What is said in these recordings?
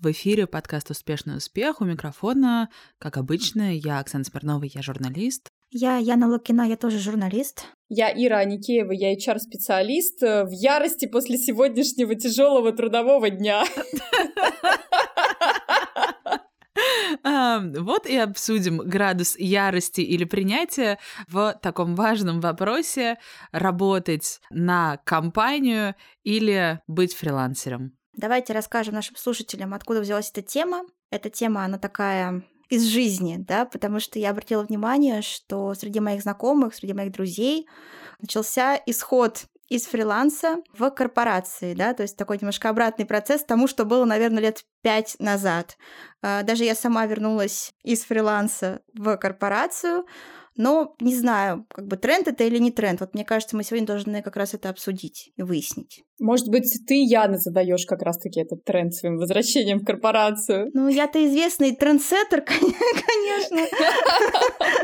В эфире подкаст «Успешный успех». У микрофона, как обычно, я Оксана Смирнова, я журналист. Я Яна Лукина, я тоже журналист. Я Ира Аникеева, я HR-специалист э, в ярости после сегодняшнего тяжелого трудового дня. Вот и обсудим градус ярости или принятия в таком важном вопросе работать на компанию или быть фрилансером. Давайте расскажем нашим слушателям, откуда взялась эта тема. Эта тема, она такая из жизни, да, потому что я обратила внимание, что среди моих знакомых, среди моих друзей начался исход из фриланса в корпорации, да, то есть такой немножко обратный процесс тому, что было, наверное, лет пять назад. А, даже я сама вернулась из фриланса в корпорацию, но не знаю, как бы тренд это или не тренд. Вот мне кажется, мы сегодня должны как раз это обсудить и выяснить. Может быть, ты, Яна, задаешь как раз-таки этот тренд своим возвращением в корпорацию? Ну, я-то известный трендсеттер, конечно.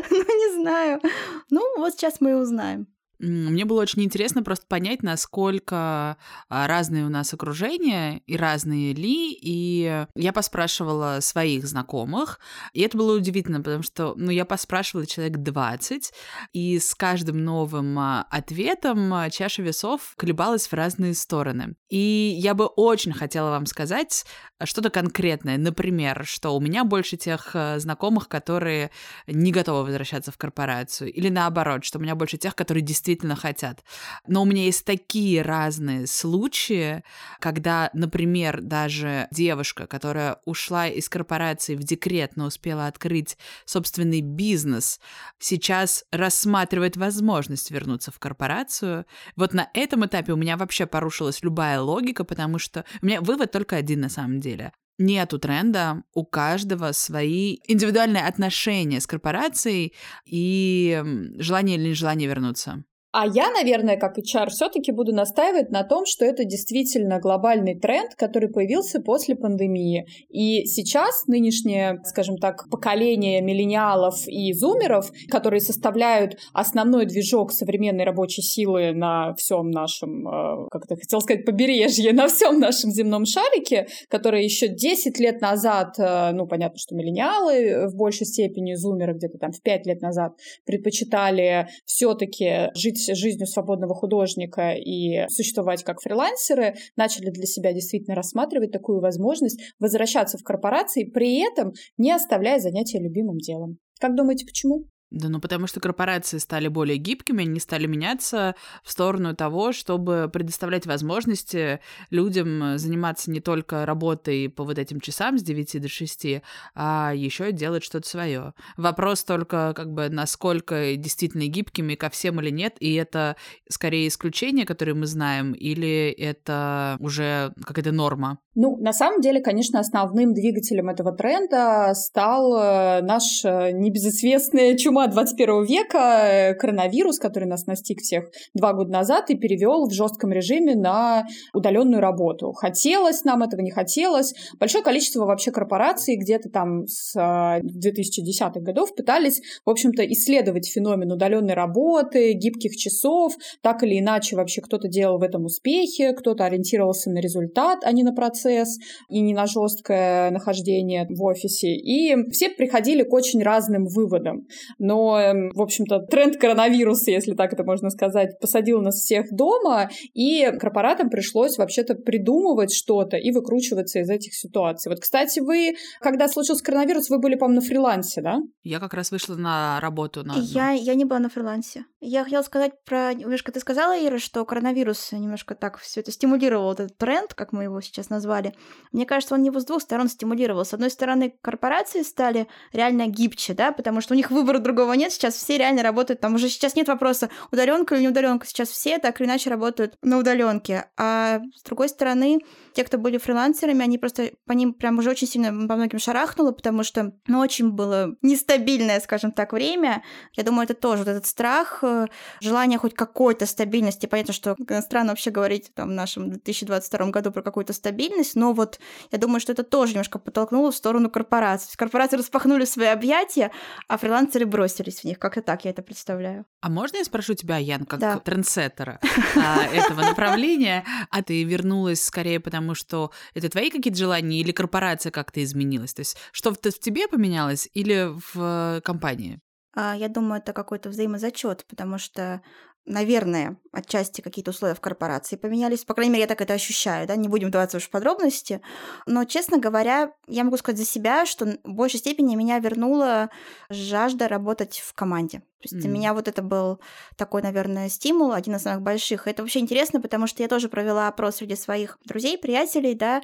Ну, не знаю. Ну, вот сейчас мы и узнаем. Мне было очень интересно просто понять, насколько а, разные у нас окружения и разные ли. И я поспрашивала своих знакомых, и это было удивительно, потому что ну, я поспрашивала человек 20, и с каждым новым а, ответом а, чаша весов колебалась в разные стороны. И я бы очень хотела вам сказать что-то конкретное. Например, что у меня больше тех знакомых, которые не готовы возвращаться в корпорацию, или наоборот, что у меня больше тех, которые действительно действительно хотят. Но у меня есть такие разные случаи, когда, например, даже девушка, которая ушла из корпорации в декрет, но успела открыть собственный бизнес, сейчас рассматривает возможность вернуться в корпорацию. Вот на этом этапе у меня вообще порушилась любая логика, потому что у меня вывод только один на самом деле. Нету тренда, у каждого свои индивидуальные отношения с корпорацией и желание или нежелание вернуться. А я, наверное, как HR, все-таки буду настаивать на том, что это действительно глобальный тренд, который появился после пандемии. И сейчас нынешнее, скажем так, поколение миллениалов и зумеров, которые составляют основной движок современной рабочей силы на всем нашем, э, как это хотел сказать, побережье, на всем нашем земном шарике, которые еще 10 лет назад, э, ну, понятно, что миллениалы в большей степени, зумеры где-то там в 5 лет назад предпочитали все-таки жить жизнью свободного художника и существовать как фрилансеры, начали для себя действительно рассматривать такую возможность возвращаться в корпорации, при этом не оставляя занятия любимым делом. Как думаете, почему? Да, ну потому что корпорации стали более гибкими, они стали меняться в сторону того, чтобы предоставлять возможности людям заниматься не только работой по вот этим часам с 9 до 6, а еще делать что-то свое. Вопрос только, как бы, насколько действительно гибкими ко всем или нет, и это скорее исключение, которое мы знаем, или это уже какая-то норма? Ну, на самом деле, конечно, основным двигателем этого тренда стал э, наш э, небезызвестный чума 21 века, э, коронавирус, который нас настиг всех два года назад и перевел в жестком режиме на удаленную работу. Хотелось нам этого, не хотелось. Большое количество вообще корпораций где-то там с 2010-х а, годов пытались, в общем-то, исследовать феномен удаленной работы, гибких часов. Так или иначе вообще кто-то делал в этом успехи, кто-то ориентировался на результат, а не на процесс и не на жесткое нахождение в офисе. И все приходили к очень разным выводам но, эм, в общем-то, тренд коронавируса, если так это можно сказать, посадил нас всех дома, и корпоратам пришлось вообще-то придумывать что-то и выкручиваться из этих ситуаций. Вот, кстати, вы, когда случился коронавирус, вы были, по-моему, на фрилансе, да? Я как раз вышла на работу. На я, я не была на фрилансе. Я хотела сказать про... Немножко ты сказала, Ира, что коронавирус немножко так все это стимулировал, этот тренд, как мы его сейчас назвали. Мне кажется, он его с двух сторон стимулировал. С одной стороны, корпорации стали реально гибче, да, потому что у них выбора другого другого нет. Сейчас все реально работают. Там уже сейчас нет вопроса, удаленка или не удаленка. Сейчас все так или иначе работают на удаленке. А с другой стороны, те, кто были фрилансерами, они просто по ним прям уже очень сильно по многим шарахнуло, потому что, ну, очень было нестабильное, скажем так, время. Я думаю, это тоже вот этот страх, э, желание хоть какой-то стабильности. Понятно, что странно вообще говорить там в нашем 2022 году про какую-то стабильность, но вот я думаю, что это тоже немножко подтолкнуло в сторону корпораций. Корпорации распахнули свои объятия, а фрилансеры бросили бросились в них. Как-то так я это представляю. А можно я спрошу тебя, Ян, как Да. трендсеттера а, этого направления, а ты вернулась скорее потому, что это твои какие-то желания или корпорация как-то изменилась? То есть что-то в тебе поменялось или в компании? А, Я думаю, это какой-то взаимозачет, потому что, наверное, отчасти какие-то условия в корпорации поменялись. По крайней мере, я так это ощущаю, да, не будем вдаваться уж в подробности. Но, честно говоря, я могу сказать за себя, что в большей степени меня вернула жажда работать в команде. То есть для М. меня вот это был такой, наверное, стимул, один из самых больших. Это вообще интересно, потому что я тоже провела опрос среди своих друзей, приятелей, да,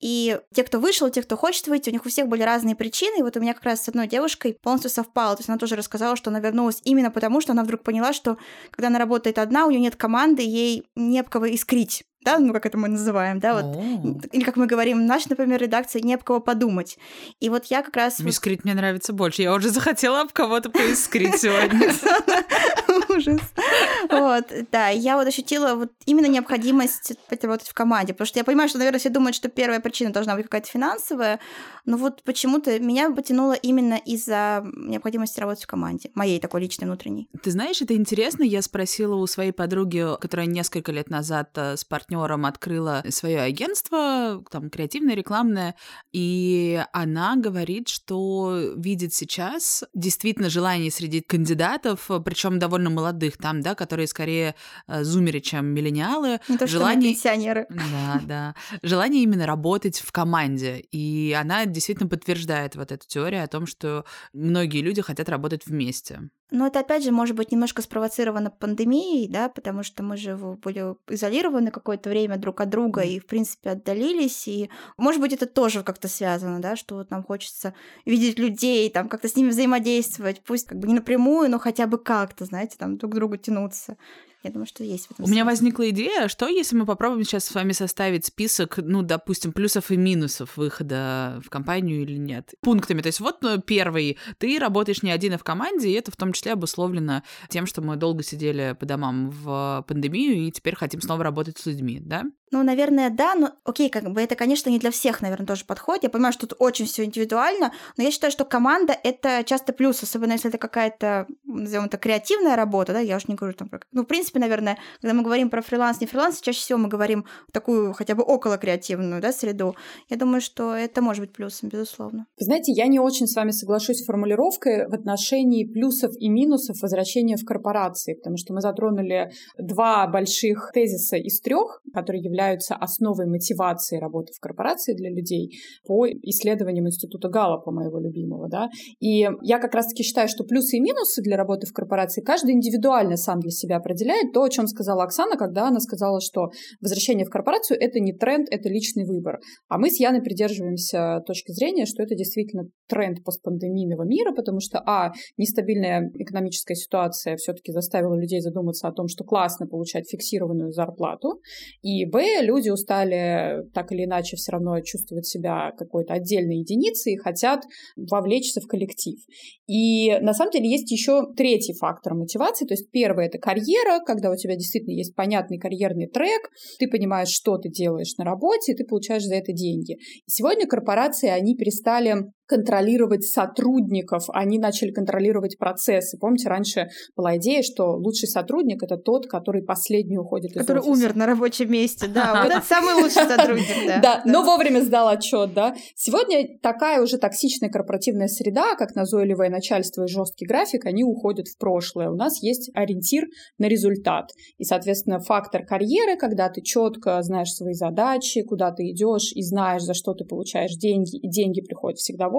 и те, кто вышел, те, кто хочет выйти, у них у всех были разные причины. И вот у меня как раз с одной девушкой полностью совпало. То есть она тоже рассказала, что она вернулась именно потому, что она вдруг поняла, что когда она работает одна, у нее нет команды, ей не об кого искрить. Да, ну как это мы называем, да, вот. О, Или как мы говорим, в нашей, например, редакции не об кого подумать. И вот я как раз... вот- Мискрит мне нравится больше. Я уже захотела об кого-то поискрить сегодня. Ужас. Вот, да, я вот ощутила вот именно необходимость работать в команде, потому что я понимаю, что, наверное, все думают, что первая причина должна быть какая-то финансовая, но вот почему-то меня потянуло именно из-за необходимости работать в команде, моей такой личной внутренней. Ты знаешь, это интересно. Я спросила у своей подруги, которая несколько лет назад э, с партнером открыла свое агентство, там, креативное, рекламное, и она говорит, что видит сейчас действительно желание среди кандидатов, причем довольно молодых там, да, которые скорее э, зумеры, чем миллениалы, Не то, что Желание- мы пенсионеры. да, да. Желание именно работать в команде. И она действительно подтверждает вот эту теорию о том, что многие люди хотят работать вместе. Но это, опять же, может быть немножко спровоцировано пандемией, да, потому что мы же были изолированы какое-то время друг от друга и, в принципе, отдалились. И, может быть, это тоже как-то связано, да, что вот нам хочется видеть людей, там, как-то с ними взаимодействовать, пусть как бы не напрямую, но хотя бы как-то, знаете, там, друг к другу тянуться. Я думаю, что есть в этом У меня смысл. возникла идея, что если мы попробуем сейчас с вами составить список, ну, допустим, плюсов и минусов выхода в компанию или нет, пунктами. То есть вот ну, первый, ты работаешь не один, а в команде, и это в том числе обусловлено тем, что мы долго сидели по домам в пандемию, и теперь хотим снова работать с людьми, да? Ну, наверное, да, но окей, как бы это, конечно, не для всех, наверное, тоже подходит. Я понимаю, что тут очень все индивидуально, но я считаю, что команда это часто плюс, особенно если это какая-то, назовем это, креативная работа, да, я уж не говорю там про... Ну, в принципе, наверное, когда мы говорим про фриланс, не фриланс, чаще всего мы говорим такую хотя бы около креативную, да, среду. Я думаю, что это может быть плюсом, безусловно. Вы знаете, я не очень с вами соглашусь с формулировкой в отношении плюсов и минусов возвращения в корпорации, потому что мы затронули два больших тезиса из трех, которые являются основой мотивации работы в корпорации для людей по исследованиям Института Галлопа, моего любимого. Да? И я как раз-таки считаю, что плюсы и минусы для работы в корпорации каждый индивидуально сам для себя определяет. То, о чем сказала Оксана, когда она сказала, что возвращение в корпорацию — это не тренд, это личный выбор. А мы с Яной придерживаемся точки зрения, что это действительно тренд постпандемийного мира, потому что, а, нестабильная экономическая ситуация все-таки заставила людей задуматься о том, что классно получать фиксированную зарплату, и, б, люди устали так или иначе все равно чувствовать себя какой-то отдельной единицей и хотят вовлечься в коллектив. И на самом деле есть еще третий фактор мотивации. То есть первый это карьера, когда у тебя действительно есть понятный карьерный трек, ты понимаешь, что ты делаешь на работе, и ты получаешь за это деньги. Сегодня корпорации, они перестали контролировать сотрудников, они начали контролировать процессы. Помните, раньше была идея, что лучший сотрудник это тот, который последний уходит из Который офиса. умер на рабочем месте, да. Вот это самый лучший сотрудник, да. Но вовремя сдал отчет, да. Сегодня такая уже токсичная корпоративная среда, как назойливое начальство и жесткий график, они уходят в прошлое. У нас есть ориентир на результат. И, соответственно, фактор карьеры, когда ты четко знаешь свои задачи, куда ты идешь и знаешь, за что ты получаешь деньги, и деньги приходят всегда вовремя,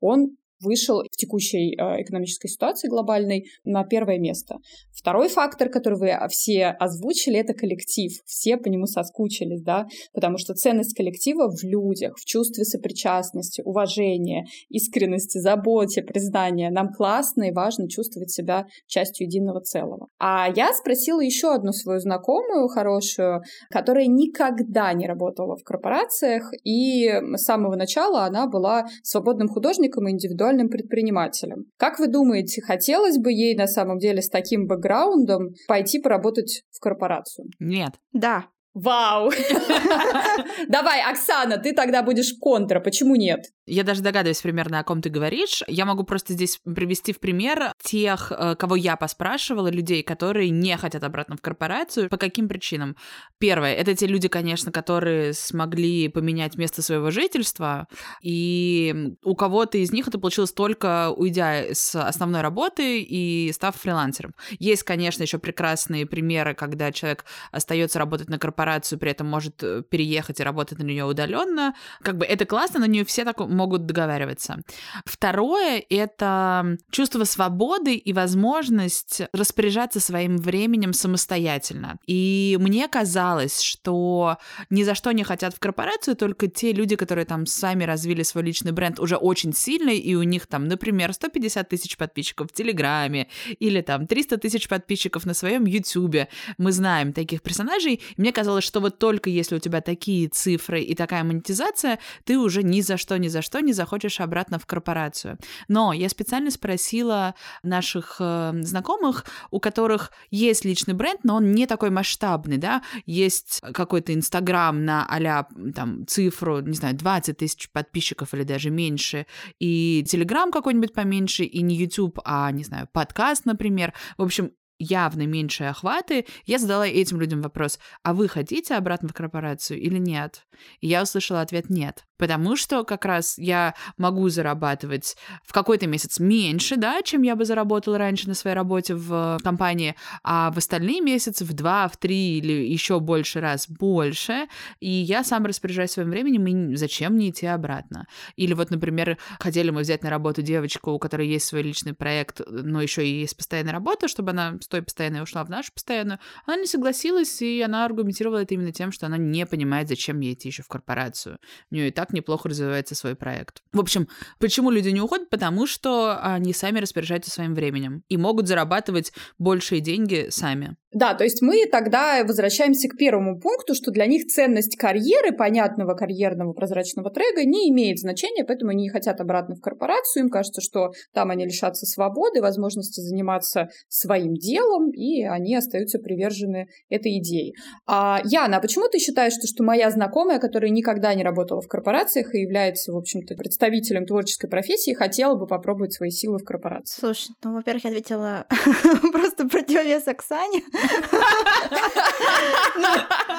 он вышел в текущей э, экономической ситуации глобальной на первое место. Второй фактор, который вы все озвучили, это коллектив. Все по нему соскучились, да, потому что ценность коллектива в людях, в чувстве сопричастности, уважения, искренности, заботе, признания. Нам классно и важно чувствовать себя частью единого целого. А я спросила еще одну свою знакомую хорошую, которая никогда не работала в корпорациях, и с самого начала она была свободным художником и индивидуальным предпринимателем. Как вы думаете, хотелось бы ей на самом деле с таким бэкграундом пойти поработать в корпорацию? Нет. Да, Вау! Давай, Оксана, ты тогда будешь контра. Почему нет? Я даже догадываюсь примерно, о ком ты говоришь. Я могу просто здесь привести в пример тех, э, кого я поспрашивала, людей, которые не хотят обратно в корпорацию. По каким причинам? Первое, это те люди, конечно, которые смогли поменять место своего жительства, и у кого-то из них это получилось только уйдя с основной работы и став фрилансером. Есть, конечно, еще прекрасные примеры, когда человек остается работать на корпорацию, корпорацию, при этом может э, переехать и работать на нее удаленно. Как бы это классно, но не все так могут договариваться. Второе — это чувство свободы и возможность распоряжаться своим временем самостоятельно. И мне казалось, что ни за что не хотят в корпорацию только те люди, которые там сами развили свой личный бренд уже очень сильный, и у них там, например, 150 тысяч подписчиков в Телеграме или там 300 тысяч подписчиков на своем Ютубе. Мы знаем таких персонажей. Мне казалось, казалось, что вот только если у тебя такие цифры и такая монетизация, ты уже ни за что, ни за что не захочешь обратно в корпорацию. Но я специально спросила наших э, знакомых, у которых есть личный бренд, но он не такой масштабный, да, есть какой-то Инстаграм на а там цифру, не знаю, 20 тысяч подписчиков или даже меньше, и Телеграм какой-нибудь поменьше, и не YouTube, а, не знаю, подкаст, например. В общем, явно меньшие охваты, я задала этим людям вопрос, а вы хотите обратно в корпорацию или нет? И я услышала ответ нет. Потому что как раз я могу зарабатывать в какой-то месяц меньше, да, чем я бы заработала раньше на своей работе в компании, а в остальные месяцы в два, в три или еще больше раз больше, и я сам распоряжаюсь своим временем, и зачем мне идти обратно? Или вот, например, хотели мы взять на работу девочку, у которой есть свой личный проект, но еще и есть постоянная работа, чтобы она с той постоянной ушла в нашу постоянную. Она не согласилась, и она аргументировала это именно тем, что она не понимает, зачем ей идти еще в корпорацию. У нее и так неплохо развивается свой проект. В общем, почему люди не уходят? Потому что они сами распоряжаются своим временем и могут зарабатывать большие деньги сами. Да, то есть мы тогда возвращаемся к первому пункту, что для них ценность карьеры, понятного карьерного прозрачного трека не имеет значения, поэтому они не хотят обратно в корпорацию, им кажется, что там они лишатся свободы, возможности заниматься своим делом, и они остаются привержены этой идее. А, Яна, а почему ты считаешь, что, что моя знакомая, которая никогда не работала в корпорациях и является, в общем-то, представителем творческой профессии, хотела бы попробовать свои силы в корпорации? Слушай, ну, во-первых, я ответила просто противовес Оксане. Ну,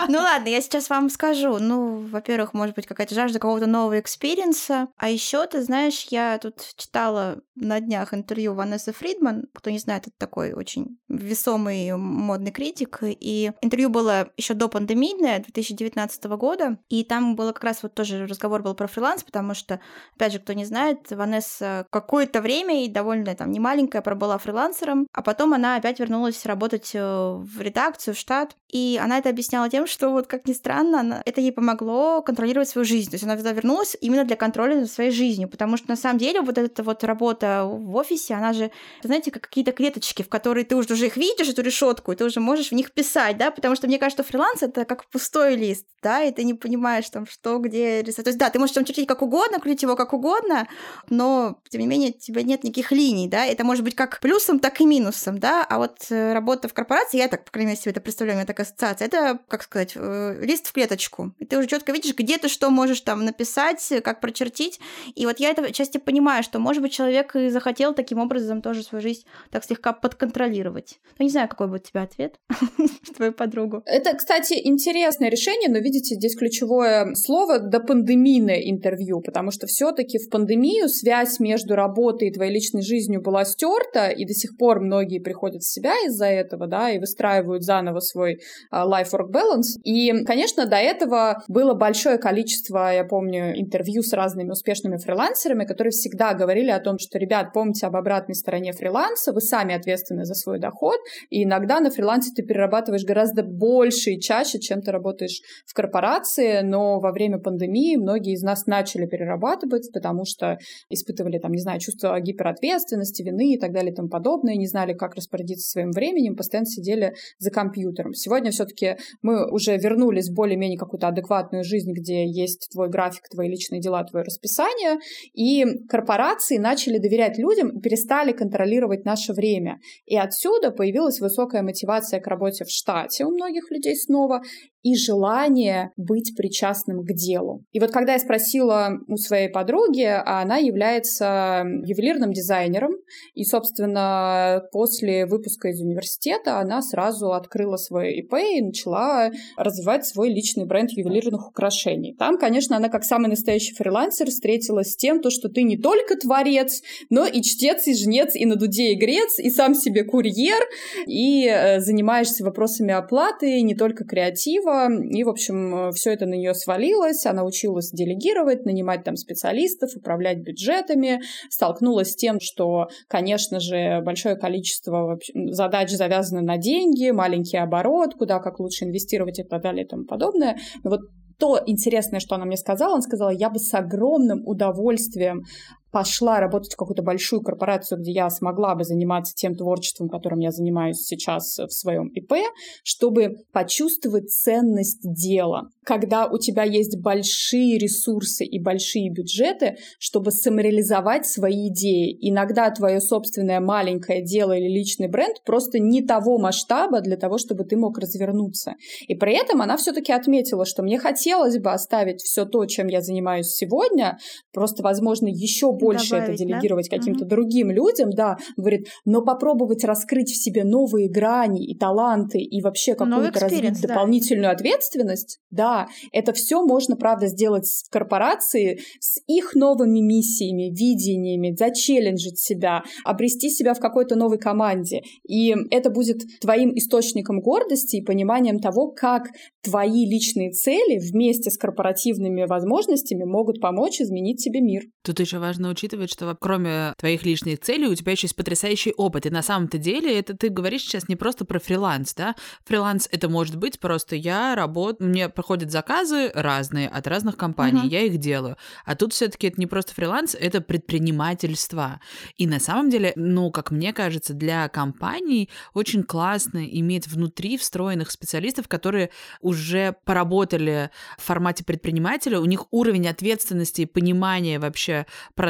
ну ладно, я сейчас вам скажу. Ну, во-первых, может быть, какая-то жажда какого-то нового experience а. А еще, ты знаешь, я тут читала на днях интервью Ванессы Фридман. Кто не знает, это такой очень весомый модный критик. И интервью было еще до пандемийное, 2019 года. И там было как раз вот тоже разговор был про фриланс, потому что, опять же, кто не знает, Ванесса какое-то время и довольно там немаленькая пробыла фрилансером, а потом она опять вернулась работать э, в редакцию, в штат, и она это объясняла тем, что вот как ни странно, она, это ей помогло контролировать свою жизнь. То есть она туда вернулась именно для контроля над своей жизнью, потому что на самом деле вот эта вот работа в офисе, она же, знаете, как какие-то клеточки, в которые ты уже их видишь, эту решетку, и ты уже можешь в них писать, да, потому что мне кажется, что фриланс это как пустой лист, да, и ты не понимаешь там, что, где рисовать. То есть, да, ты можешь там чертить как угодно, крутить его как угодно, но, тем не менее, у тебя нет никаких линий, да, это может быть как плюсом, так и минусом, да, а вот э, работа в корпорации, я так, по крайней мере, себе это представляю, у меня такая ассоциация, это, как сказать, э, лист в клеточку, и ты уже четко видишь, где ты что можешь там написать, как прочертить, и вот я это части понимаю, что, может быть, человек и захотел таким образом тоже свою жизнь так слегка подконтролировать. Ну, не знаю, какой будет у тебя ответ, твою подругу. Это, кстати, интересное решение, но, видите, здесь ключевое слово до пандемийное интервью, потому что все-таки в пандемию связь между работой и твоей личной жизнью была стерта, и до сих пор многие приходят в себя из-за этого, да, и выстраивают заново свой life-work balance. И, конечно, до этого было большое количество, я помню, интервью с разными успешными фрилансерами, которые всегда говорили о том, что, ребят, помните об обратной стороне фриланса, вы сами ответственны за свой доход, и иногда на фрилансе ты перерабатываешь гораздо больше и чаще, чем ты работаешь в корпорации, но во время пандемии многие из нас начали перерабатывать, потому что испытывали, там, не знаю, чувство гиперответственности, вины и так далее и тому подобное, не знали, как распорядиться своим временем, постоянно сидели за компьютером. Сегодня все-таки мы уже вернулись в более-менее какую-то адекватную жизнь, где есть твой график, твои личные дела, твое расписание, и корпорации начали доверять людям, перестали контролировать наше время. И отсюда появилась высокая мотивация к работе в штате у многих людей снова, и желание быть причастным к делу. И вот когда я спросила у своей подруги, а она является ювелирным дизайнером, и, собственно, после выпуска из университета она сразу открыла свой ИП и начала развивать свой личный бренд ювелирных украшений. Там, конечно, она как самый настоящий фрилансер встретилась с тем, то, что ты не только творец, но и чтец, и жнец, и на дуде игрец, и сам себе курьер, и э, занимаешься вопросами оплаты, не только креатива, и, в общем, все это на нее свалилось, она училась делегировать, нанимать там специалистов, управлять бюджетами, столкнулась с тем, что, конечно же, большое количество задач завязано на деньги, маленький оборот, куда как лучше инвестировать и так далее и тому подобное. Но вот то интересное, что она мне сказала, она сказала, я бы с огромным удовольствием пошла работать в какую-то большую корпорацию, где я смогла бы заниматься тем творчеством, которым я занимаюсь сейчас в своем ИП, чтобы почувствовать ценность дела. Когда у тебя есть большие ресурсы и большие бюджеты, чтобы самореализовать свои идеи. Иногда твое собственное маленькое дело или личный бренд просто не того масштаба для того, чтобы ты мог развернуться. И при этом она все-таки отметила, что мне хотелось бы оставить все то, чем я занимаюсь сегодня, просто, возможно, еще больше Добавить, это делегировать да? каким-то угу. другим людям, да, говорит, но попробовать раскрыть в себе новые грани и таланты и вообще какую-то развить да. дополнительную ответственность, да, это все можно, правда, сделать в корпорации с их новыми миссиями, видениями, зачелленджить себя, обрести себя в какой-то новой команде. И это будет твоим источником гордости и пониманием того, как твои личные цели вместе с корпоративными возможностями могут помочь изменить себе мир. Тут еще важно учитывать, что кроме твоих личных целей у тебя еще есть потрясающий опыт. И на самом-то деле это ты говоришь сейчас не просто про фриланс, да? Фриланс это может быть просто я работаю, мне приходят заказы разные от разных компаний, uh-huh. я их делаю. А тут все-таки это не просто фриланс, это предпринимательство. И на самом деле, ну, как мне кажется, для компаний очень классно иметь внутри встроенных специалистов, которые уже поработали в формате предпринимателя, у них уровень ответственности и понимания вообще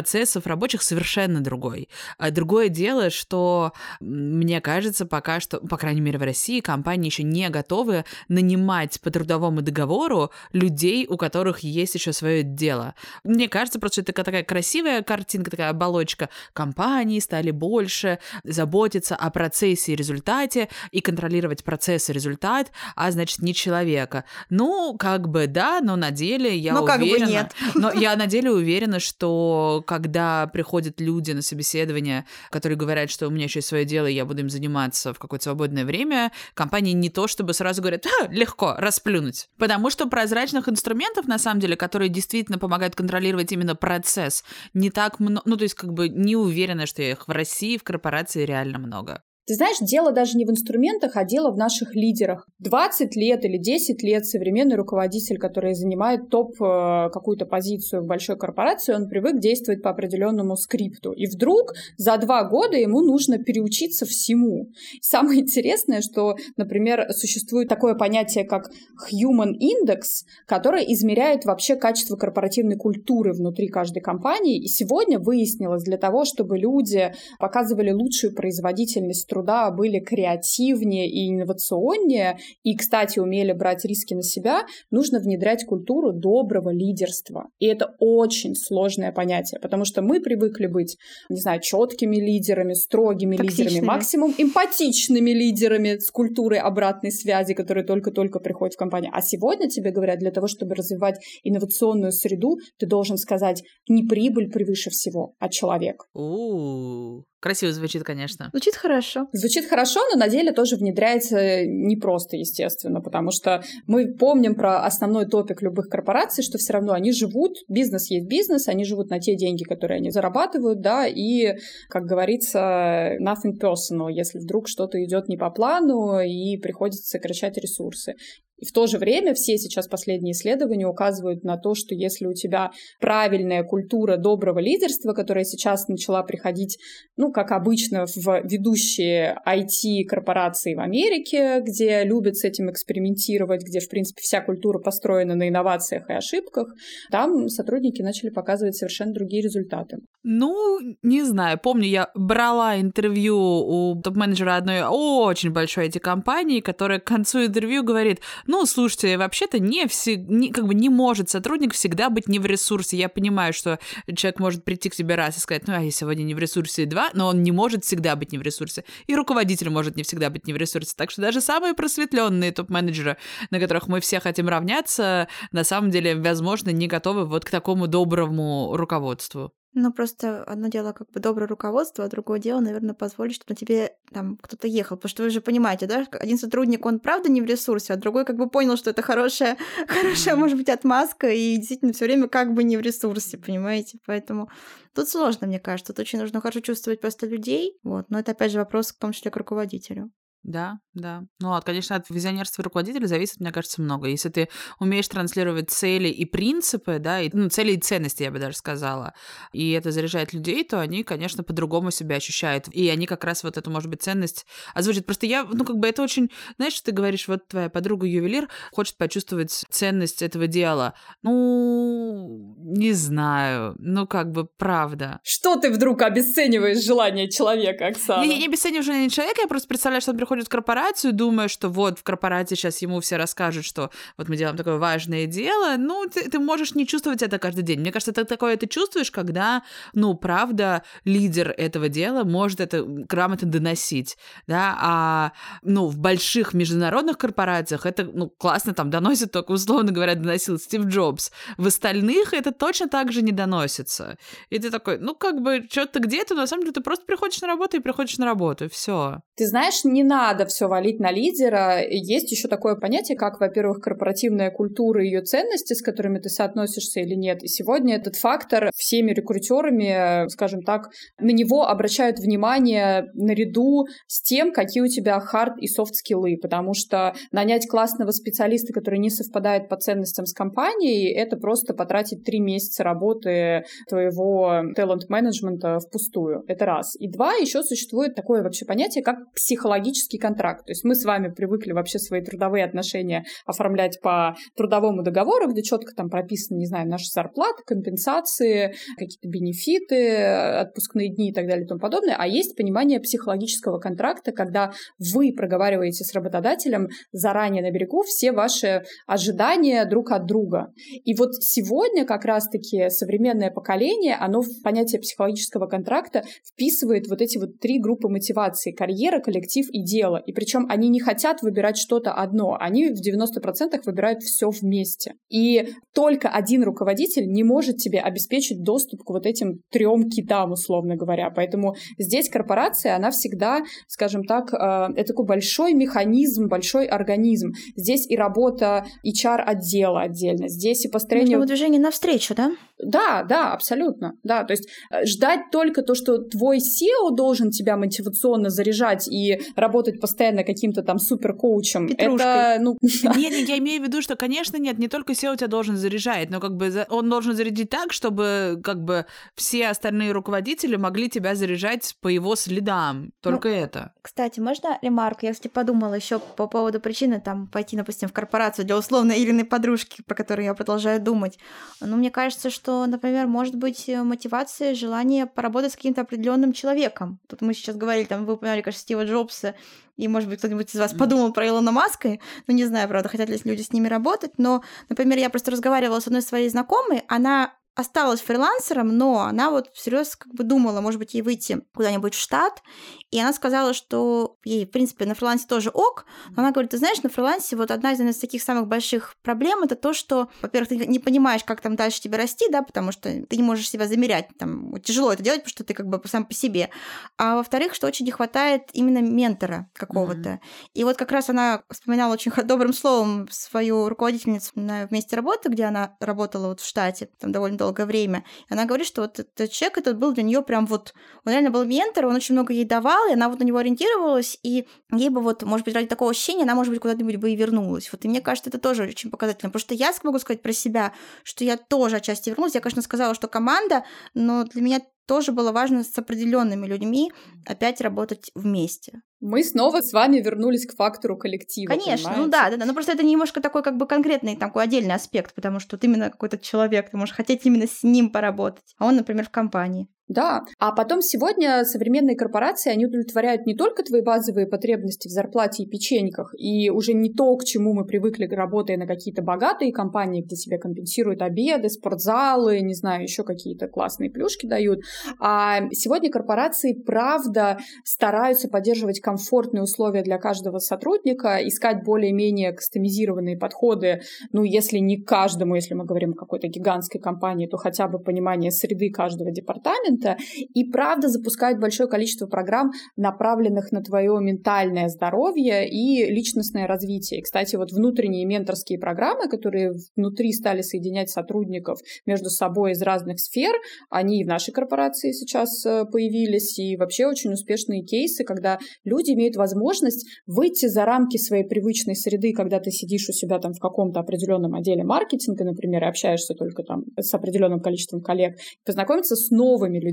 процессов рабочих совершенно другой. А другое дело, что, мне кажется, пока что, по крайней мере в России, компании еще не готовы нанимать по трудовому договору людей, у которых есть еще свое дело. Мне кажется, просто это такая красивая картинка, такая оболочка. Компании стали больше заботиться о процессе и результате и контролировать процесс и результат, а значит не человек человека. Ну, как бы да, но на деле я ну, уверена... как бы нет. Но я на деле уверена, что когда приходят люди на собеседование, которые говорят, что у меня еще есть свое дело, и я буду им заниматься в какое-то свободное время, компании не то, чтобы сразу говорят, а, легко, расплюнуть. Потому что прозрачных инструментов, на самом деле, которые действительно помогают контролировать именно процесс, не так много... Ну, то есть, как бы не уверена, что их в России, в корпорации реально много. Ты знаешь, дело даже не в инструментах, а дело в наших лидерах. 20 лет или 10 лет современный руководитель, который занимает топ э, какую-то позицию в большой корпорации, он привык действовать по определенному скрипту. И вдруг за два года ему нужно переучиться всему. Самое интересное, что, например, существует такое понятие, как Human Index, которое измеряет вообще качество корпоративной культуры внутри каждой компании. И сегодня выяснилось, для того, чтобы люди показывали лучшую производительность труда были креативнее и инновационнее, и, кстати, умели брать риски на себя, нужно внедрять культуру доброго лидерства. И это очень сложное понятие, потому что мы привыкли быть, не знаю, четкими лидерами, строгими Токсичными. лидерами, максимум эмпатичными лидерами с культурой обратной связи, которая только-только приходит в компанию. А сегодня тебе говорят, для того, чтобы развивать инновационную среду, ты должен сказать не прибыль превыше всего, а человек. У-у-у. Красиво звучит, конечно. Звучит хорошо. Звучит хорошо, но на деле тоже внедряется непросто, естественно, потому что мы помним про основной топик любых корпораций, что все равно они живут, бизнес есть бизнес, они живут на те деньги, которые они зарабатывают, да, и, как говорится, nothing personal, если вдруг что-то идет не по плану и приходится сокращать ресурсы. И в то же время все сейчас последние исследования указывают на то, что если у тебя правильная культура доброго лидерства, которая сейчас начала приходить, ну, как обычно, в ведущие IT-корпорации в Америке, где любят с этим экспериментировать, где, в принципе, вся культура построена на инновациях и ошибках, там сотрудники начали показывать совершенно другие результаты. Ну, не знаю. Помню, я брала интервью у топ-менеджера одной очень большой IT-компании, которая к концу интервью говорит, ну, слушайте, вообще-то не, все, не, как бы не может сотрудник всегда быть не в ресурсе. Я понимаю, что человек может прийти к тебе раз и сказать, ну, а я сегодня не в ресурсе два, но он не может всегда быть не в ресурсе. И руководитель может не всегда быть не в ресурсе. Так что даже самые просветленные топ-менеджеры, на которых мы все хотим равняться, на самом деле, возможно, не готовы вот к такому доброму руководству. Ну, просто одно дело как бы доброе руководство, а другое дело, наверное, позволить, чтобы на тебе там кто-то ехал. Потому что вы же понимаете, да, один сотрудник, он правда не в ресурсе, а другой как бы понял, что это хорошая, хорошая, может быть, отмазка, и действительно все время как бы не в ресурсе, понимаете? Поэтому тут сложно, мне кажется. Тут очень нужно хорошо чувствовать просто людей. Вот. Но это, опять же, вопрос в том числе к руководителю. Да, да. Ну, от, конечно, от визионерства руководителя зависит, мне кажется, много. Если ты умеешь транслировать цели и принципы, да, и, ну, цели и ценности, я бы даже сказала, и это заряжает людей, то они, конечно, по-другому себя ощущают. И они как раз вот эту, может быть, ценность озвучат. Просто я, ну, как бы это очень... Знаешь, что ты говоришь, вот твоя подруга-ювелир хочет почувствовать ценность этого дела. Ну, не знаю. Ну, как бы, правда. Что ты вдруг обесцениваешь желание человека, Оксана? Я, я не обесцениваю желание человека, я просто представляю, что он приходит в корпорацию, думая, что вот в корпорации сейчас ему все расскажут, что вот мы делаем такое важное дело, ну, ты, ты можешь не чувствовать это каждый день. Мне кажется, ты такое ты чувствуешь, когда, ну, правда, лидер этого дела может это грамотно доносить, да, а, ну, в больших международных корпорациях это, ну, классно там доносит, только, условно говоря, доносил Стив Джобс. В остальных это точно так же не доносится. И ты такой, ну, как бы, что-то где-то, но на самом деле ты просто приходишь на работу и приходишь на работу, и все. Ты знаешь, не надо надо все валить на лидера. Есть еще такое понятие, как, во-первых, корпоративная культура и ее ценности, с которыми ты соотносишься или нет. И сегодня этот фактор всеми рекрутерами, скажем так, на него обращают внимание наряду с тем, какие у тебя хард и софт скиллы, потому что нанять классного специалиста, который не совпадает по ценностям с компанией, это просто потратить три месяца работы твоего талант-менеджмента впустую. Это раз. И два, еще существует такое вообще понятие, как психологический трудовой контракт. То есть мы с вами привыкли вообще свои трудовые отношения оформлять по трудовому договору, где четко там прописаны, не знаю, наши зарплаты, компенсации, какие-то бенефиты, отпускные дни и так далее и тому подобное. А есть понимание психологического контракта, когда вы проговариваете с работодателем заранее на берегу все ваши ожидания друг от друга. И вот сегодня как раз-таки современное поколение, оно в понятие психологического контракта вписывает вот эти вот три группы мотивации. Карьера, коллектив и дело дело. И причем они не хотят выбирать что-то одно, они в 90% выбирают все вместе. И только один руководитель не может тебе обеспечить доступ к вот этим трем китам, условно говоря. Поэтому здесь корпорация, она всегда, скажем так, э, это такой большой механизм, большой организм. Здесь и работа HR-отдела отдельно, здесь и построение... движение навстречу, да? Да, да, абсолютно, да. То есть э, ждать только то, что твой SEO должен тебя мотивационно заряжать и работать постоянно каким-то там супер-коучем, это, ну... Нет, нет, я имею в виду, что, конечно, нет, не только SEO тебя должен заряжать, но как бы он должен зарядить так, чтобы как бы все остальные руководители могли тебя заряжать по его следам. Только ну, это. Кстати, можно ремарку? Я, кстати, подумала еще по поводу причины там пойти, допустим, в корпорацию для условно Ириной подружки, про которую я продолжаю думать. Но мне кажется, что например, может быть э, мотивация, желание поработать с каким-то определенным человеком. Тут мы сейчас говорили, там, вы упоминали, кажется, Стива Джобса, и, может быть, кто-нибудь из вас подумал про Илона Маска, ну, не знаю, правда, хотят ли люди с ними работать, но, например, я просто разговаривала с одной своей знакомой, она осталась фрилансером, но она вот всерьез как бы думала, может быть, ей выйти куда-нибудь в штат, и она сказала, что ей, в принципе, на фрилансе тоже ок, но она говорит, ты знаешь, на фрилансе вот одна из, из таких самых больших проблем это то, что, во-первых, ты не понимаешь, как там дальше тебе расти, да, потому что ты не можешь себя замерять, там, тяжело это делать, потому что ты как бы сам по себе, а во-вторых, что очень не хватает именно ментора какого-то. Mm-hmm. И вот как раз она вспоминала очень добрым словом свою руководительницу на месте работы, где она работала вот в штате, там довольно долгое время. И она говорит, что вот этот человек этот был для нее прям вот, он реально был ментор, он очень много ей давал, и она вот на него ориентировалась, и ей бы вот, может быть, ради такого ощущения она, может быть, куда-нибудь бы и вернулась. Вот и мне кажется, это тоже очень показательно, потому что я могу сказать про себя, что я тоже отчасти вернулась. Я, конечно, сказала, что команда, но для меня тоже было важно с определенными людьми опять работать вместе. Мы снова с вами вернулись к фактору коллектива. Конечно, понимаете? ну да, да, да. Но просто это немножко такой как бы конкретный такой отдельный аспект, потому что вот именно какой-то человек, ты можешь хотеть именно с ним поработать, а он, например, в компании. Да, а потом сегодня современные корпорации, они удовлетворяют не только твои базовые потребности в зарплате и печеньках, и уже не то, к чему мы привыкли, работая на какие-то богатые компании, где тебе компенсируют обеды, спортзалы, не знаю, еще какие-то классные плюшки дают. А сегодня корпорации, правда, стараются поддерживать комфортные условия для каждого сотрудника, искать более-менее кастомизированные подходы, ну, если не каждому, если мы говорим о какой-то гигантской компании, то хотя бы понимание среды каждого департамента, департамента и правда запускают большое количество программ, направленных на твое ментальное здоровье и личностное развитие. Кстати, вот внутренние менторские программы, которые внутри стали соединять сотрудников между собой из разных сфер, они и в нашей корпорации сейчас э, появились, и вообще очень успешные кейсы, когда люди имеют возможность выйти за рамки своей привычной среды, когда ты сидишь у себя там в каком-то определенном отделе маркетинга, например, и общаешься только там с определенным количеством коллег, познакомиться с новыми людьми,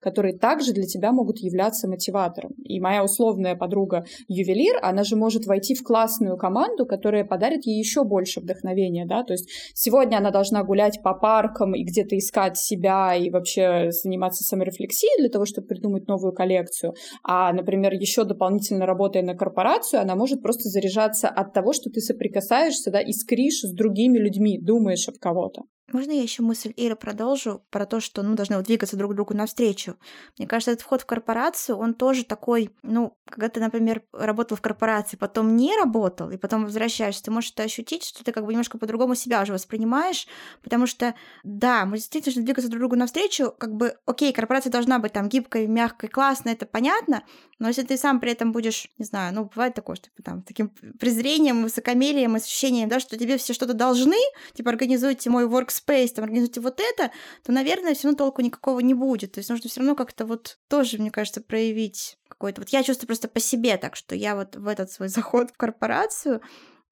которые также для тебя могут являться мотиватором. И моя условная подруга ювелир, она же может войти в классную команду, которая подарит ей еще больше вдохновения, да, то есть сегодня она должна гулять по паркам и где-то искать себя и вообще заниматься саморефлексией для того, чтобы придумать новую коллекцию, а, например, еще дополнительно работая на корпорацию, она может просто заряжаться от того, что ты соприкасаешься, да, искришь с другими людьми, думаешь об кого-то. Можно я еще мысль Иры продолжу про то, что ну, должны вот двигаться друг другу навстречу? Мне кажется, этот вход в корпорацию, он тоже такой, ну, когда ты, например, работал в корпорации, потом не работал, и потом возвращаешься, ты можешь это ощутить, что ты как бы немножко по-другому себя уже воспринимаешь, потому что, да, мы действительно должны двигаться друг другу навстречу, как бы, окей, корпорация должна быть там гибкой, мягкой, классной, это понятно, но если ты сам при этом будешь, не знаю, ну, бывает такое, что ты там таким презрением, высокомерием, ощущением, да, что тебе все что-то должны, типа, организуйте мой workspace, workspace, там, организуйте вот это, то, наверное, все равно толку никакого не будет. То есть нужно все равно как-то вот тоже, мне кажется, проявить какой-то... Вот я чувствую просто по себе так, что я вот в этот свой заход в корпорацию,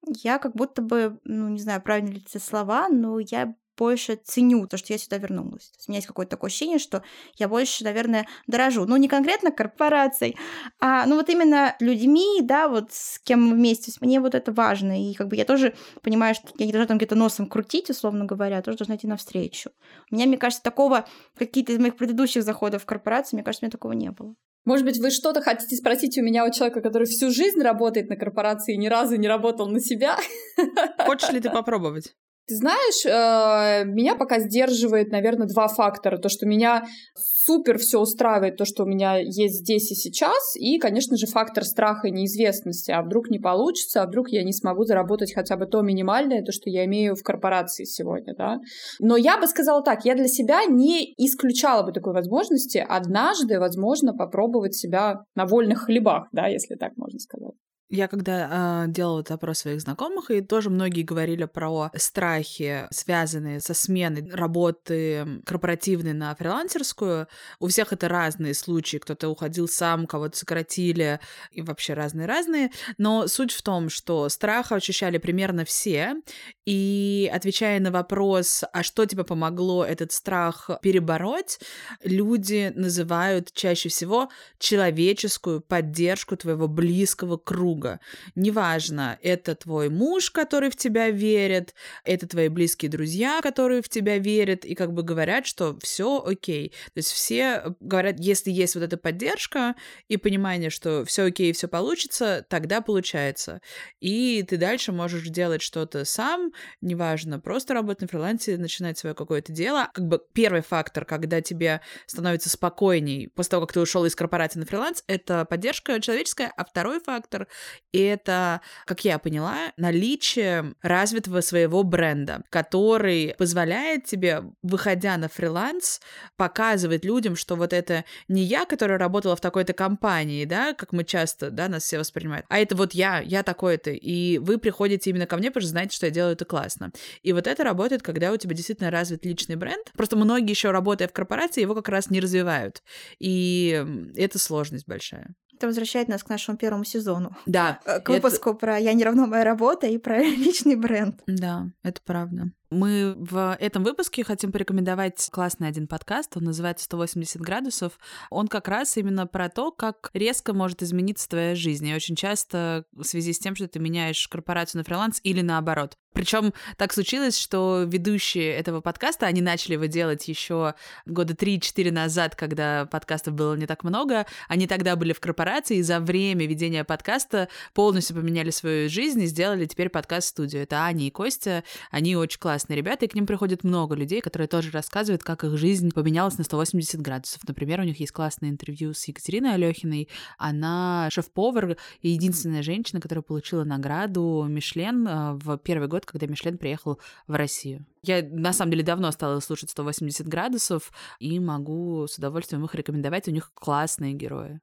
я как будто бы, ну, не знаю, правильно ли это слова, но я больше ценю то, что я сюда вернулась. То есть у меня есть какое-то такое ощущение, что я больше, наверное, дорожу. Ну, не конкретно корпорацией, а, ну, вот именно людьми, да, вот с кем мы вместе. То есть мне вот это важно. И как бы я тоже понимаю, что я не должна там где-то носом крутить, условно говоря, а тоже должна идти навстречу. У меня, мне кажется, такого, какие-то из моих предыдущих заходов в корпорацию, мне кажется, у меня такого не было. Может быть, вы что-то хотите спросить у меня, у человека, который всю жизнь работает на корпорации и ни разу не работал на себя? Хочешь ли ты попробовать? Ты знаешь, э, меня пока сдерживает, наверное, два фактора. То, что меня супер все устраивает, то, что у меня есть здесь и сейчас, и, конечно же, фактор страха и неизвестности. А вдруг не получится, а вдруг я не смогу заработать хотя бы то минимальное, то, что я имею в корпорации сегодня, да. Но я бы сказала так, я для себя не исключала бы такой возможности однажды, возможно, попробовать себя на вольных хлебах, да, если так можно сказать. Я когда э, делала этот опрос своих знакомых, и тоже многие говорили про страхи, связанные со сменой работы корпоративной на фрилансерскую. У всех это разные случаи. Кто-то уходил сам, кого-то сократили, и вообще разные-разные. Но суть в том, что страх ощущали примерно все. И отвечая на вопрос, а что тебе помогло этот страх перебороть, люди называют чаще всего человеческую поддержку твоего близкого круга друга. Неважно, это твой муж, который в тебя верит, это твои близкие друзья, которые в тебя верят, и как бы говорят, что все окей. То есть все говорят, если есть вот эта поддержка и понимание, что все окей, все получится, тогда получается. И ты дальше можешь делать что-то сам, неважно, просто работать на фрилансе, начинать свое какое-то дело. Как бы первый фактор, когда тебе становится спокойней после того, как ты ушел из корпорации на фриланс, это поддержка человеческая, а второй фактор и это, как я поняла, наличие развитого своего бренда, который позволяет тебе, выходя на фриланс, показывать людям, что вот это не я, которая работала в такой-то компании, да, как мы часто, да, нас все воспринимают, а это вот я, я такой-то, и вы приходите именно ко мне, потому что знаете, что я делаю это классно. И вот это работает, когда у тебя действительно развит личный бренд. Просто многие еще работая в корпорации, его как раз не развивают. И это сложность большая. Это возвращает нас к нашему первому сезону. Да. К выпуску это... про «Я не равно моя работа» и про личный бренд. Да, это правда. Мы в этом выпуске хотим порекомендовать классный один подкаст, он называется «180 градусов». Он как раз именно про то, как резко может измениться твоя жизнь. И очень часто в связи с тем, что ты меняешь корпорацию на фриланс или наоборот. Причем так случилось, что ведущие этого подкаста, они начали его делать еще года 3-4 назад, когда подкастов было не так много. Они тогда были в корпорации, и за время ведения подкаста полностью поменяли свою жизнь и сделали теперь подкаст-студию. Это Аня и Костя. Они очень классные ребята, и к ним приходит много людей, которые тоже рассказывают, как их жизнь поменялась на 180 градусов. Например, у них есть классное интервью с Екатериной Алехиной. Она шеф-повар и единственная женщина, которая получила награду Мишлен э, в первый год, когда Мишлен приехал в Россию. Я, на самом деле, давно стала слушать 180 градусов и могу с удовольствием их рекомендовать. У них классные герои.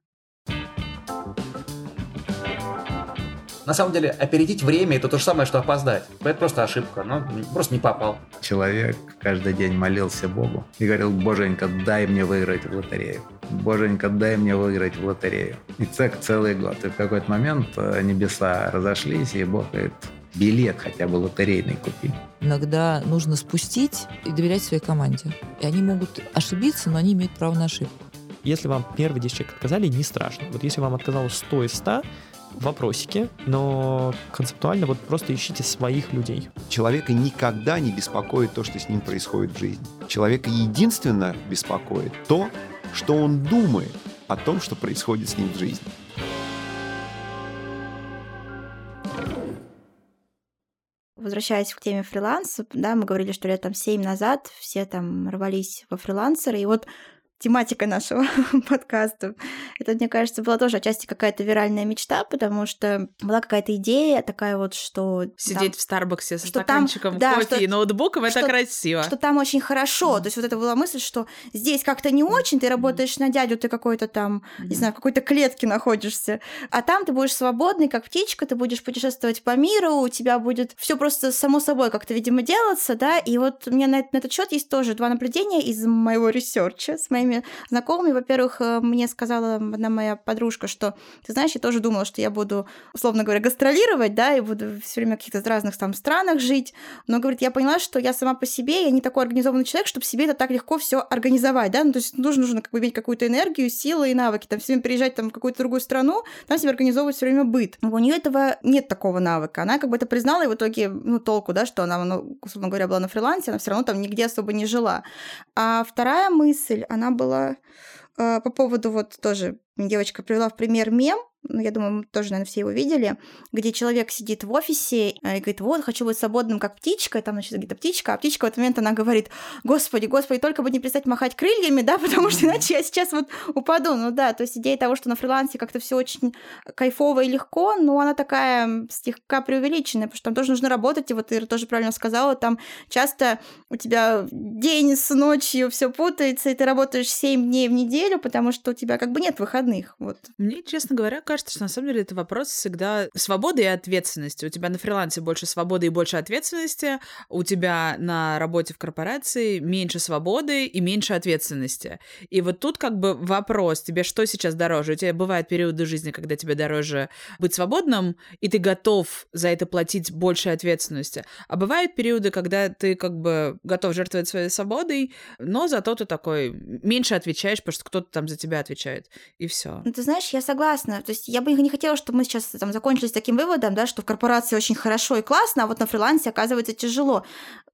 На самом деле, опередить время – это то же самое, что опоздать. Это просто ошибка, но просто не попал. Человек каждый день молился Богу и говорил, «Боженька, дай мне выиграть в лотерею». «Боженька, дай мне выиграть в лотерею». И так целый год. И в какой-то момент э, небеса разошлись, и Бог говорит, билет хотя бы лотерейный купи. Иногда нужно спустить и доверять своей команде. И они могут ошибиться, но они имеют право на ошибку. Если вам первые 10 человек отказали, не страшно. Вот если вам отказало 100 из 100, вопросики, но концептуально вот просто ищите своих людей. Человека никогда не беспокоит то, что с ним происходит в жизни. Человека единственно беспокоит то, что он думает о том, что происходит с ним в жизни. Возвращаясь к теме фриланса, да, мы говорили, что лет там 7 назад все там рвались во фрилансеры, и вот тематика нашего подкаста. Это, мне кажется, была тоже отчасти какая-то виральная мечта, потому что была какая-то идея такая вот, что... Сидеть там, в Старбаксе со стаканчиком там, да, кофе что, и ноутбуком, это что, красиво. Что там очень хорошо. Mm. То есть вот это была мысль, что здесь как-то не очень, ты работаешь мм. на дядю, ты какой-то там, мм. не знаю, в какой-то клетке находишься, а там ты будешь свободный, как птичка, ты будешь путешествовать по миру, у тебя будет все просто само собой как-то, видимо, делаться, да, и вот у меня на, на этот счет есть тоже два наблюдения из моего research а с моими моими знакомыми. Во-первых, э, мне сказала одна моя подружка, что, ты знаешь, я тоже думала, что я буду, условно говоря, гастролировать, да, и буду все время в каких-то разных там странах жить. Но, говорит, я поняла, что я сама по себе, я не такой организованный человек, чтобы себе это так легко все организовать, да, ну, то есть нужно, нужно как бы иметь какую-то энергию, силы и навыки, там, все время переезжать там в какую-то другую страну, там себе организовывать все время быт. У нее этого нет такого навыка. Она как бы это признала, и в итоге, ну, толку, да, что она, ну, условно говоря, была на фрилансе, она все равно там нигде особо не жила. А вторая мысль, она была. Э, по поводу вот тоже девочка привела в пример мем, ну, я думаю, мы тоже, наверное, все его видели, где человек сидит в офисе и говорит, вот, хочу быть свободным, как птичка, и там, значит, где-то птичка, а птичка в этот момент, она говорит, господи, господи, только бы не перестать махать крыльями, да, потому что иначе я сейчас вот упаду. Ну да, то есть идея того, что на фрилансе как-то все очень кайфово и легко, но она такая слегка преувеличенная, потому что там тоже нужно работать, и вот ты тоже правильно сказала, там часто у тебя день с ночью все путается, и ты работаешь 7 дней в неделю, потому что у тебя как бы нет выходных. Вот. Мне, честно говоря, кажется, что на самом деле это вопрос всегда свободы и ответственности. У тебя на фрилансе больше свободы и больше ответственности, у тебя на работе в корпорации меньше свободы и меньше ответственности. И вот тут как бы вопрос, тебе что сейчас дороже? У тебя бывают периоды жизни, когда тебе дороже быть свободным, и ты готов за это платить больше ответственности. А бывают периоды, когда ты как бы готов жертвовать своей свободой, но зато ты такой меньше отвечаешь, потому что кто-то там за тебя отвечает. И все. Ну, ты знаешь, я согласна. То есть я бы не хотела, чтобы мы сейчас там закончили с таким выводом, да, что в корпорации очень хорошо и классно, а вот на фрилансе оказывается тяжело.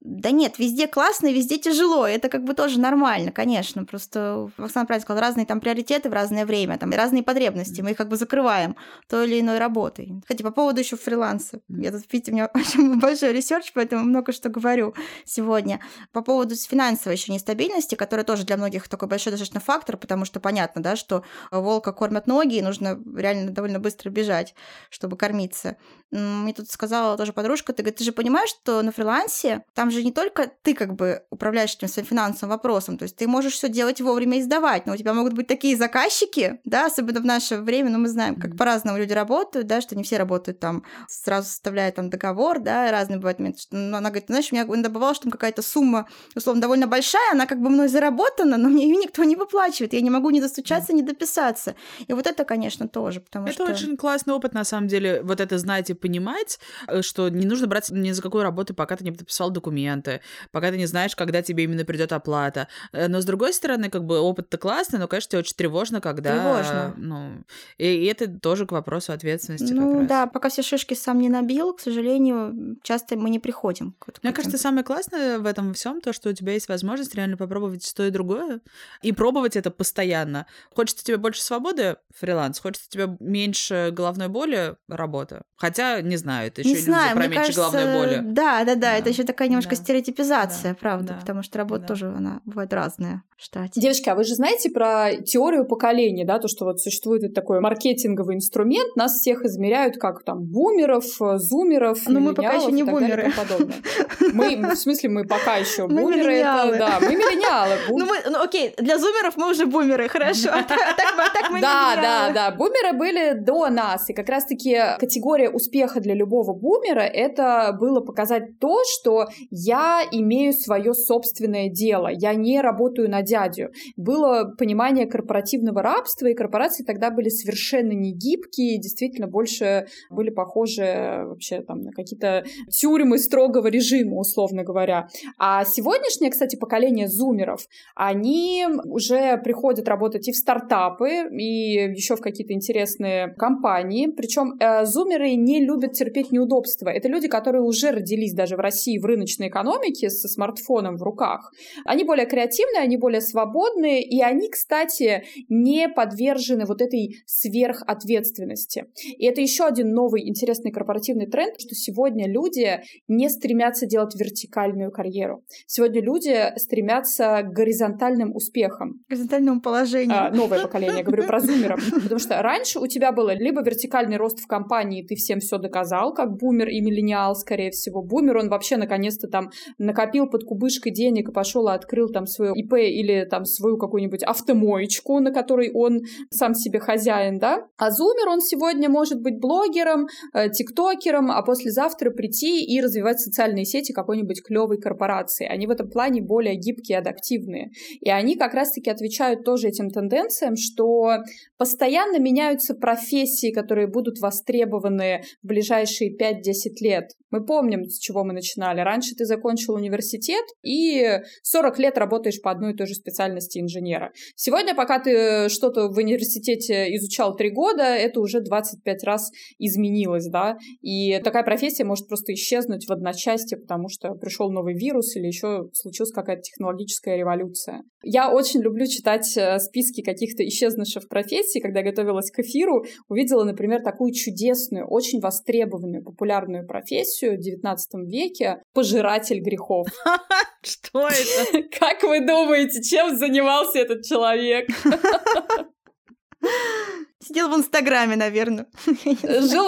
Да нет, везде классно везде тяжело. Это как бы тоже нормально, конечно. Просто Оксана правильно сказала, разные там приоритеты в разное время, там разные потребности. Мы их как бы закрываем той или иной работой. Кстати, по поводу еще фриланса. Я тут, видите, у меня очень большой research, поэтому много что говорю сегодня. По поводу финансовой еще нестабильности, которая тоже для многих такой большой достаточно фактор, потому что понятно, да, что волка кормят ноги, и нужно реально довольно быстро бежать, чтобы кормиться. Мне тут сказала тоже подружка, ты, говорит, ты же понимаешь, что на фрилансе там же не только ты как бы управляешь этим своим финансовым вопросом, то есть ты можешь все делать вовремя и сдавать, но у тебя могут быть такие заказчики, да, особенно в наше время, но мы знаем, как по-разному люди работают, да, что не все работают там, сразу составляют там договор, да, разные бывают моменты. Но она говорит, знаешь, у меня иногда бывало, что там какая-то сумма, условно, довольно большая, она как бы мной заработана, но мне ее никто не выплачивает, я не могу ни достучаться, ни дописаться. И вот это, конечно, тоже потому это что... очень классный опыт, на самом деле, вот это знать и понимать, э, что не нужно браться ни за какую работу, пока ты не подписал документы, пока ты не знаешь, когда тебе именно придет оплата. Э, Но с другой стороны, как бы опыт-то классный, но, конечно, тебе очень тревожно, когда... Тревожно. Ну, и, и это тоже к вопросу ответственности Ну да, пока все шишки сам не набил, к сожалению, часто мы не приходим. к- к Мне этим. кажется, самое классное в этом всем то, что у тебя есть возможность реально попробовать то и другое, и пробовать это постоянно. Хочется тебе больше свободы — фриланс, хочется тебе меньше головной боли — работа. Хотя, не знаю, это еще не иллюзия знаю, про мне меньше кажется, головной боли. Да, да, да, Да, это еще такая немножко да, стереотипизация, да, правда, да, потому что работа да. тоже она бывает разная в штате. Девочки, а вы же знаете про теорию поколений, да, то, что вот существует вот такой маркетинговый инструмент, нас всех измеряют как там бумеров, э, зумеров, Ну, мы пока еще не бумеры. Мы, в смысле, мы пока еще бумеры, это, да, мы миллениалы. Ну, мы, ну окей, для зумеров мы уже бумеры, хорошо. А так, а так мы- Да, да, да. Бумеры были до нас. И как раз-таки категория успеха для любого бумера это было показать то, что я имею свое собственное дело. Я не работаю на дядю. Было понимание корпоративного рабства, и корпорации тогда были совершенно не гибкие, действительно больше были похожи вообще там на какие-то тюрьмы строгого режима, условно говоря. А сегодняшнее, кстати, поколение зумеров, они уже приходят работать и в стартапы, и еще в какие-то интересные компании. Причем э, зумеры не любят терпеть неудобства. Это люди, которые уже родились даже в России в рыночной экономике со смартфоном в руках. Они более креативные, они более свободные, и они, кстати, не подвержены вот этой сверхответственности. И это еще один новый интересный корпоративный тренд, что сегодня люди не стремятся делать вертикальную карьеру. Сегодня люди стремятся к горизонтальным успехам. Горизонтальному положению. А, новое поколение, говорю про зумеров. Потому что раньше у тебя было либо вертикальный рост в компании, ты всем все доказал, как бумер и миллениал, скорее всего. Бумер, он вообще наконец-то там накопил под кубышкой денег и пошел и открыл там свое ИП или там свою какую-нибудь автомоечку, на которой он сам себе хозяин, да? А зумер, он сегодня может быть блогером, э, тиктокером, а послезавтра прийти и развивать социальные сети какой-нибудь клевой корпорации. Они в этом плане более гибкие, адаптивные. И они как раз-таки отвечают тоже этим тенденциям, что постоянно меняются профессии, которые будут востребованы в ближайшие 5-10 лет. Мы помним, с чего мы начинали. Раньше ты закончил университет и 40 лет работаешь по одной и той же специальности инженера. Сегодня, пока ты что-то в университете изучал 3 года, это уже 25 раз изменилось, да, и такая профессия может просто исчезнуть в одночасье, потому что пришел новый вирус или еще случилась какая-то технологическая революция. Я очень люблю читать э, списки каких-то исчезнувших профессий. Когда готовилась к эфиру, увидела, например, такую чудесную, очень востребованную, популярную профессию в XIX веке — пожиратель грехов. Что это? Как вы думаете, чем занимался этот человек? Сидел в Инстаграме, наверное. Жил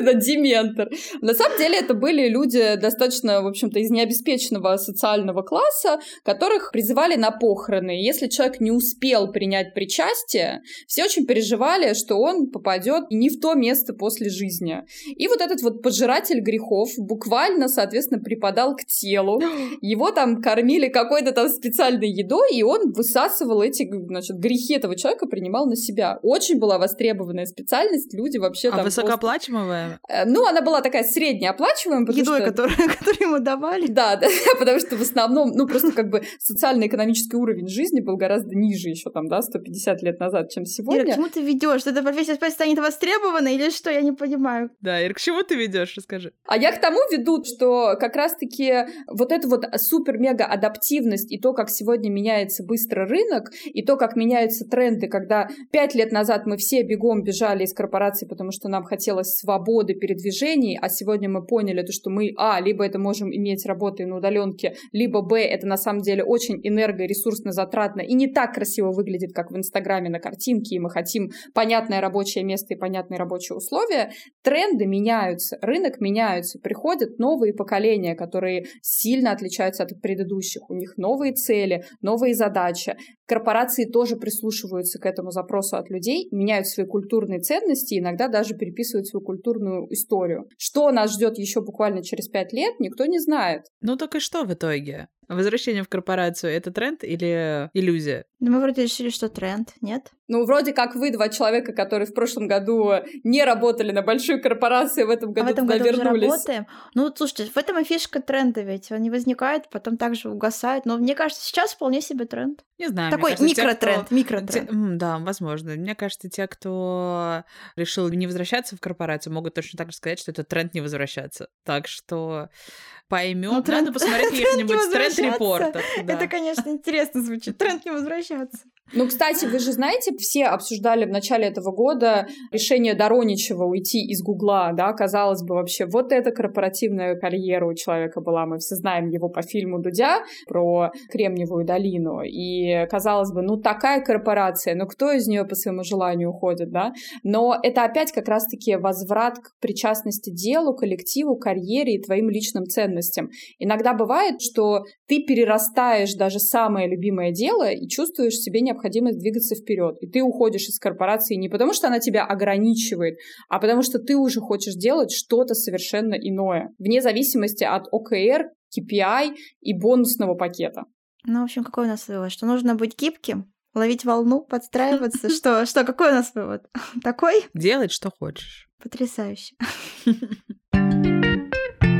да, дементор. На самом деле это были люди достаточно, в общем-то, из необеспеченного социального класса, которых призывали на похороны. Если человек не успел принять причастие, все очень переживали, что он попадет не в то место после жизни. И вот этот вот пожиратель грехов буквально, соответственно, припадал к телу. Его там кормили какой-то там специальной едой, и он высасывал эти, значит, грехи этого человека, принимал на себя. Очень была востребованная специальность, люди вообще А там... высокооплачиваемая? просто- Э, Ну, она была такая среднеоплачиваемая, потому Едой, что... которую, которую ему давали. Да, да, потому что в основном, ну, просто как бы социально-экономический уровень жизни был гораздо ниже еще там, да, 150 лет назад, чем Ира, к сегодня. чему ты ведешь? Эта профессия станет востребованной или что? Я не понимаю. Да, Ир, к чему ты ведешь? Расскажи. А я к тому веду, что как раз-таки вот эта вот супер-мега-адаптивность и то, как сегодня меняется быстро рынок, и то, как меняются тренды, когда пять лет назад мы все бегом бежали из корпораций, потому что нам хотелось свободы передвижений, а сегодня мы поняли, то, что мы, а, либо это можем иметь работы на удаленке, либо, б, это на самом деле очень энерго- и ресурсно затратно и не так красиво выглядит, как в Инстаграме на картинке, и мы хотим понятное рабочее место и понятные рабочие условия, тренды меняются, рынок меняется, приходят новые поколения, которые сильно отличаются от предыдущих. У них новые цели, новые задачи. Корпорации тоже прислушиваются к этому запросу от людей, меняют свои культурные ценности, иногда даже переписывают свою культурную историю. Что нас ждет еще буквально через пять лет, никто не знает. Ну так и что в итоге? Возвращение в корпорацию — это тренд или иллюзия? Да мы вроде решили, что тренд, нет? Ну, вроде как вы два человека, которые в прошлом году не работали на большой корпорации, в этом году а в этом году вернулись. уже работаем. Ну, слушайте, в этом и фишка тренда ведь. Он не возникает, потом также угасает. Но мне кажется, сейчас вполне себе тренд. Не знаю. Такой кажется, микротренд, те, микротренд. Те, да, возможно. Мне кажется, те, кто решил не возвращаться в корпорацию, могут точно так же сказать, что это тренд не возвращаться. Так что поймем. Ну, тренд... Надо посмотреть каких-нибудь тренд-репортов. Да. Это, конечно, интересно звучит. Тренд не возвращаться. Ну, кстати, вы же знаете, все обсуждали в начале этого года решение Дороничева уйти из Гугла, да, казалось бы, вообще, вот эта корпоративная карьера у человека была, мы все знаем его по фильму Дудя про Кремниевую долину, и казалось бы, ну, такая корпорация, ну, кто из нее по своему желанию уходит, да, но это опять как раз-таки возврат к причастности делу, коллективу, карьере и твоим личным ценностям. Иногда бывает, что ты перерастаешь даже самое любимое дело и чувствуешь себе необходимость необходимость двигаться вперед. И ты уходишь из корпорации не потому, что она тебя ограничивает, а потому что ты уже хочешь делать что-то совершенно иное, вне зависимости от ОКР, KPI и бонусного пакета. Ну, в общем, какой у нас вывод? Что нужно быть гибким, ловить волну, подстраиваться. Что, что, какой у нас вывод? Такой? Делать, что хочешь. Потрясающе.